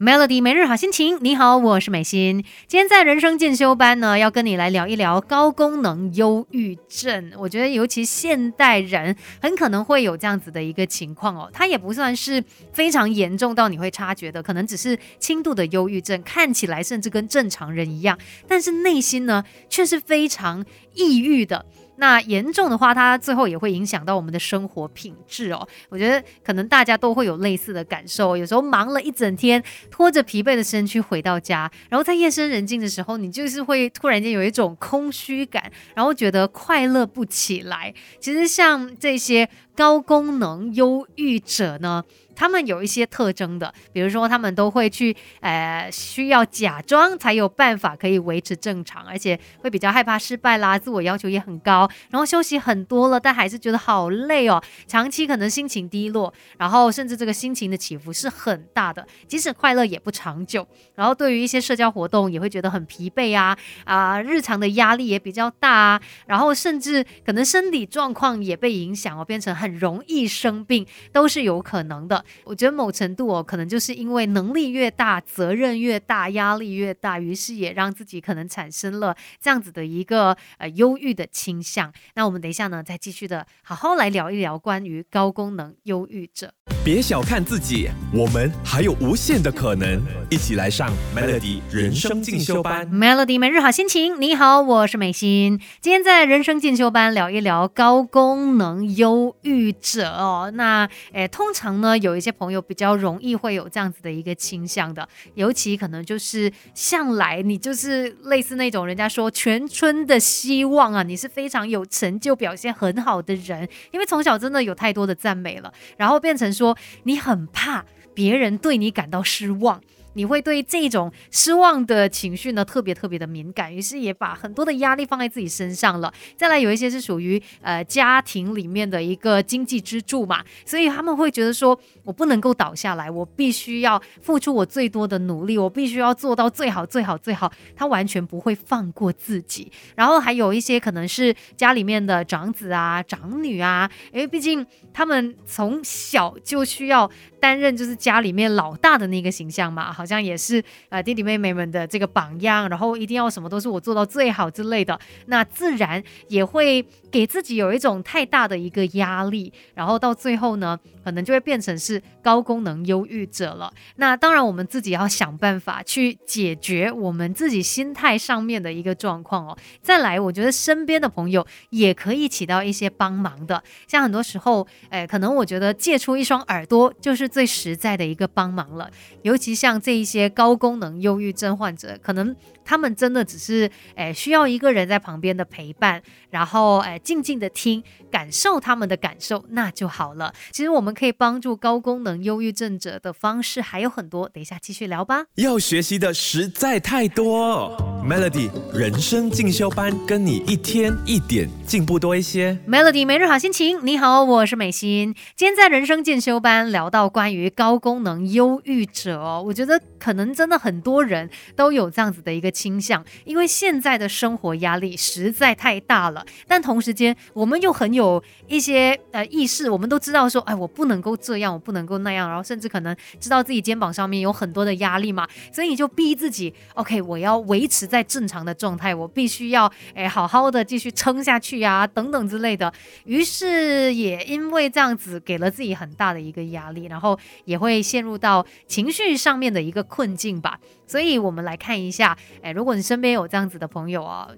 Melody 每日好心情，你好，我是美心。今天在人生进修班呢，要跟你来聊一聊高功能忧郁症。我觉得，尤其现代人很可能会有这样子的一个情况哦。它也不算是非常严重到你会察觉的，可能只是轻度的忧郁症，看起来甚至跟正常人一样，但是内心呢却是非常抑郁的。那严重的话，它最后也会影响到我们的生活品质哦。我觉得可能大家都会有类似的感受。有时候忙了一整天，拖着疲惫的身躯回到家，然后在夜深人静的时候，你就是会突然间有一种空虚感，然后觉得快乐不起来。其实像这些高功能忧郁者呢。他们有一些特征的，比如说他们都会去，呃，需要假装才有办法可以维持正常，而且会比较害怕失败啦，自我要求也很高，然后休息很多了，但还是觉得好累哦，长期可能心情低落，然后甚至这个心情的起伏是很大的，即使快乐也不长久，然后对于一些社交活动也会觉得很疲惫啊，啊，日常的压力也比较大啊，然后甚至可能身体状况也被影响哦，变成很容易生病，都是有可能的。我觉得某程度哦，可能就是因为能力越大，责任越大，压力越大，于是也让自己可能产生了这样子的一个呃忧郁的倾向。那我们等一下呢，再继续的好好来聊一聊关于高功能忧郁者。别小看自己，我们还有无限的可能。一起来上 Melody 人生进修班。Melody 每日好心情，你好，我是美心。今天在人生进修班聊一聊高功能忧郁者哦。那诶，通常呢，有一些朋友比较容易会有这样子的一个倾向的，尤其可能就是向来你就是类似那种人家说全村的希望啊，你是非常有成就、表现很好的人，因为从小真的有太多的赞美了，然后变成说。你很怕别人对你感到失望。你会对这种失望的情绪呢特别特别的敏感，于是也把很多的压力放在自己身上了。再来有一些是属于呃家庭里面的一个经济支柱嘛，所以他们会觉得说我不能够倒下来，我必须要付出我最多的努力，我必须要做到最好最好最好。他完全不会放过自己。然后还有一些可能是家里面的长子啊、长女啊，因为毕竟他们从小就需要担任就是家里面老大的那个形象嘛，好。像也是呃弟弟妹妹们的这个榜样，然后一定要什么都是我做到最好之类的，那自然也会给自己有一种太大的一个压力，然后到最后呢，可能就会变成是高功能忧郁者了。那当然我们自己要想办法去解决我们自己心态上面的一个状况哦。再来，我觉得身边的朋友也可以起到一些帮忙的，像很多时候，哎，可能我觉得借出一双耳朵就是最实在的一个帮忙了，尤其像这。一些高功能忧郁症患者，可能他们真的只是诶需要一个人在旁边的陪伴，然后诶静静的听，感受他们的感受，那就好了。其实我们可以帮助高功能忧郁症者的方式还有很多，等一下继续聊吧。要学习的实在太多，Melody 人生进修班，跟你一天一点进步多一些。Melody 每日好心情，你好，我是美心。今天在人生进修班聊到关于高功能忧郁者哦，我觉得。可能真的很多人都有这样子的一个倾向，因为现在的生活压力实在太大了。但同时间，我们又很有一些呃意识，我们都知道说，哎，我不能够这样，我不能够那样，然后甚至可能知道自己肩膀上面有很多的压力嘛，所以你就逼自己，OK，我要维持在正常的状态，我必须要哎好好的继续撑下去呀，等等之类的。于是也因为这样子，给了自己很大的一个压力，然后也会陷入到情绪上面的一个。困境吧，所以我们来看一下，哎，如果你身边有这样子的朋友啊，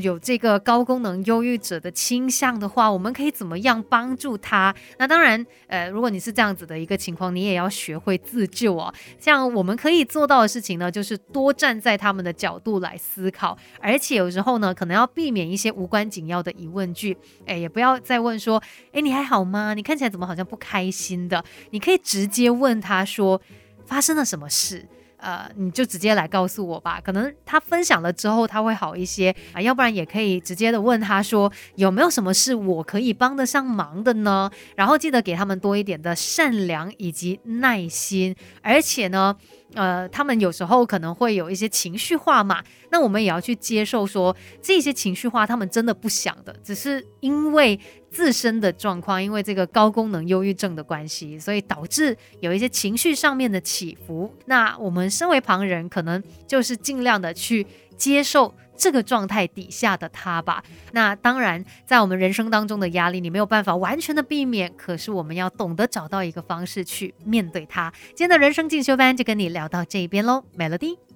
有这个高功能忧郁者的倾向的话，我们可以怎么样帮助他？那当然，呃，如果你是这样子的一个情况，你也要学会自救啊。像我们可以做到的事情呢，就是多站在他们的角度来思考，而且有时候呢，可能要避免一些无关紧要的疑问句，哎，也不要再问说，哎，你还好吗？你看起来怎么好像不开心的？你可以直接问他说，发生了什么事？呃，你就直接来告诉我吧，可能他分享了之后他会好一些啊，要不然也可以直接的问他说有没有什么是我可以帮得上忙的呢？然后记得给他们多一点的善良以及耐心，而且呢。呃，他们有时候可能会有一些情绪化嘛，那我们也要去接受说这些情绪化，他们真的不想的，只是因为自身的状况，因为这个高功能忧郁症的关系，所以导致有一些情绪上面的起伏。那我们身为旁人，可能就是尽量的去接受。这个状态底下的他吧，那当然，在我们人生当中的压力，你没有办法完全的避免，可是我们要懂得找到一个方式去面对它。今天的人生进修班就跟你聊到这边喽，Melody。